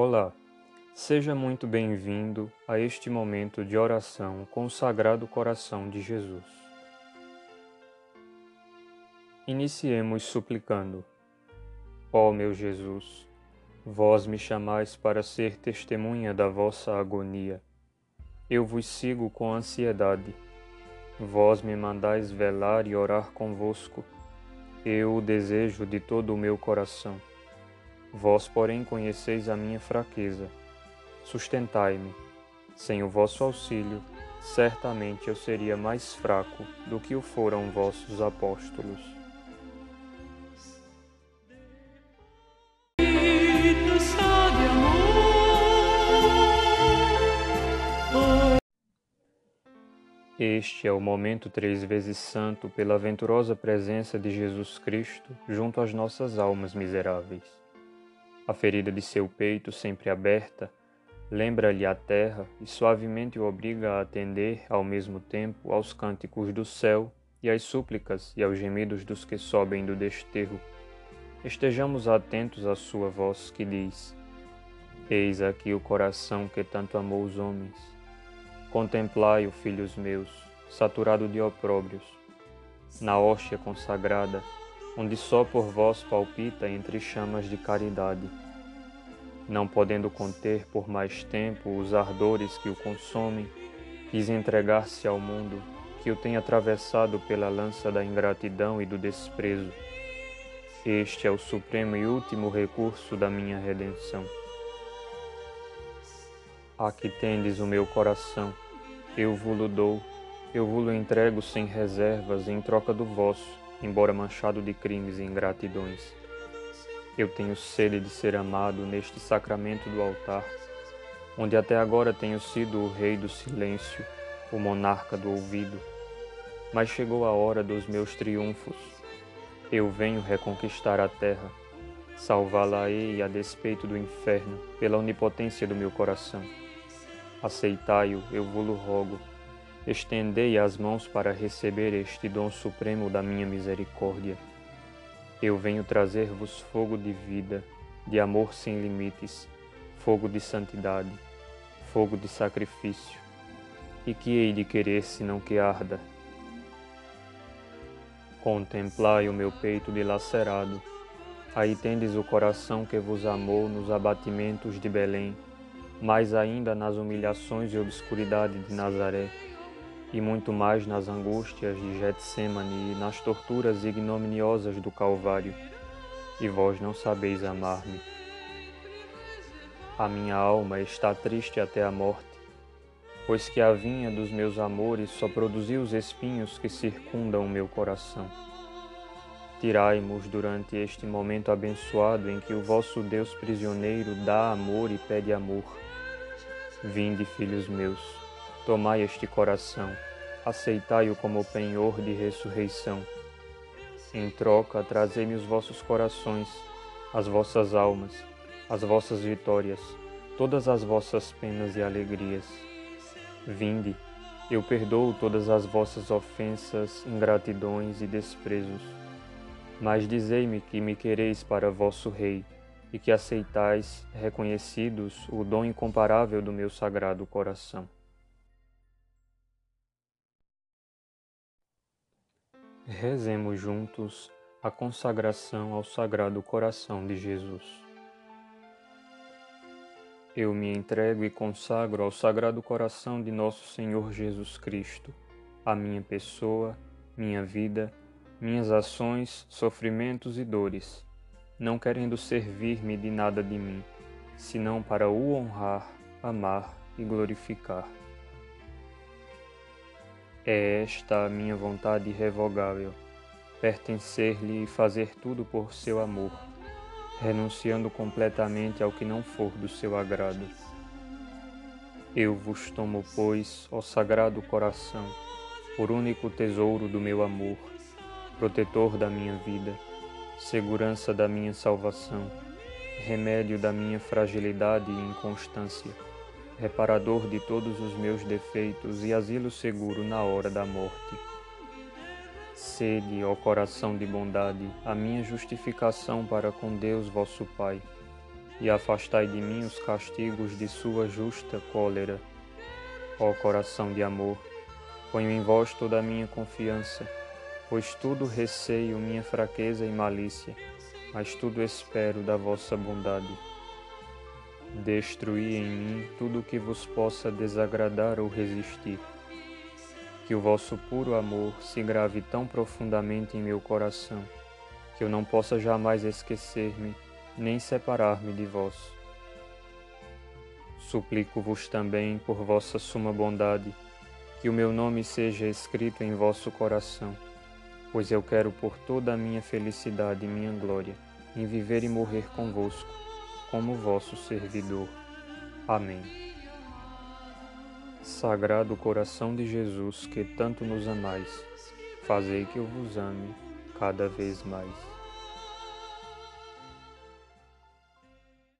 Olá, seja muito bem-vindo a este momento de oração com o Sagrado Coração de Jesus. Iniciemos suplicando: Ó meu Jesus, vós me chamais para ser testemunha da vossa agonia. Eu vos sigo com ansiedade. Vós me mandais velar e orar convosco. Eu o desejo de todo o meu coração Vós, porém, conheceis a minha fraqueza. Sustentai-me. Sem o vosso auxílio, certamente eu seria mais fraco do que o foram vossos apóstolos. Este é o momento três vezes santo pela venturosa presença de Jesus Cristo junto às nossas almas miseráveis. A ferida de seu peito, sempre aberta, lembra-lhe a terra e suavemente o obriga a atender, ao mesmo tempo, aos cânticos do céu e às súplicas e aos gemidos dos que sobem do desterro. Estejamos atentos à sua voz que diz: Eis aqui o coração que tanto amou os homens. Contemplai-o, filhos meus, saturado de opróbrios, na hóstia consagrada, onde só por vós palpita entre chamas de caridade. Não podendo conter por mais tempo os ardores que o consomem, quis entregar-se ao mundo que o tem atravessado pela lança da ingratidão e do desprezo. Este é o supremo e último recurso da minha redenção. Aqui tendes o meu coração, eu vos dou, eu vos entrego sem reservas em troca do vosso embora manchado de crimes e ingratidões. Eu tenho sede de ser amado neste sacramento do altar, onde até agora tenho sido o rei do silêncio, o monarca do ouvido. Mas chegou a hora dos meus triunfos. Eu venho reconquistar a terra, salvá-la-ei a despeito do inferno, pela onipotência do meu coração. Aceitai-o, eu vos rogo, estendei as mãos para receber este dom supremo da minha misericórdia. Eu venho trazer-vos fogo de vida, de amor sem limites, fogo de santidade, fogo de sacrifício. E que hei de querer se não que arda? Contemplai o meu peito dilacerado, aí tendes o coração que vos amou nos abatimentos de Belém, mais ainda nas humilhações e obscuridade de Nazaré e muito mais nas angústias de Getsemane e nas torturas ignominiosas do Calvário, e vós não sabeis amar-me. A minha alma está triste até a morte, pois que a vinha dos meus amores só produziu os espinhos que circundam o meu coração. Tirai-mos durante este momento abençoado em que o vosso Deus prisioneiro dá amor e pede amor. Vinde, filhos meus, Tomai este coração, aceitai-o como penhor de ressurreição. Em troca, trazei-me os vossos corações, as vossas almas, as vossas vitórias, todas as vossas penas e alegrias. Vinde, eu perdoo todas as vossas ofensas, ingratidões e desprezos. Mas dizei-me que me quereis para vosso Rei e que aceitais, reconhecidos, o dom incomparável do meu sagrado coração. Rezemos juntos a consagração ao Sagrado Coração de Jesus. Eu me entrego e consagro ao Sagrado Coração de Nosso Senhor Jesus Cristo, a minha pessoa, minha vida, minhas ações, sofrimentos e dores, não querendo servir-me de nada de mim, senão para o honrar, amar e glorificar. É esta a minha vontade irrevogável, pertencer-lhe e fazer tudo por seu amor, renunciando completamente ao que não for do seu agrado. Eu vos tomo, pois, ó Sagrado Coração, por único tesouro do meu amor, protetor da minha vida, segurança da minha salvação, remédio da minha fragilidade e inconstância reparador de todos os meus defeitos e asilo seguro na hora da morte. Sede, ó coração de bondade, a minha justificação para com Deus vosso Pai. e afastai de mim os castigos de sua justa cólera. Ó coração de amor, ponho em vós toda a minha confiança, pois tudo receio minha fraqueza e malícia, mas tudo espero da vossa bondade. Destruí em mim tudo que vos possa desagradar ou resistir. Que o vosso puro amor se grave tão profundamente em meu coração, que eu não possa jamais esquecer-me nem separar-me de vós. Suplico-vos também, por vossa suma bondade, que o meu nome seja escrito em vosso coração, pois eu quero por toda a minha felicidade e minha glória, em viver e morrer convosco, como vosso servidor. Amém. Sagrado coração de Jesus, que tanto nos amais, fazei que eu vos ame cada vez mais.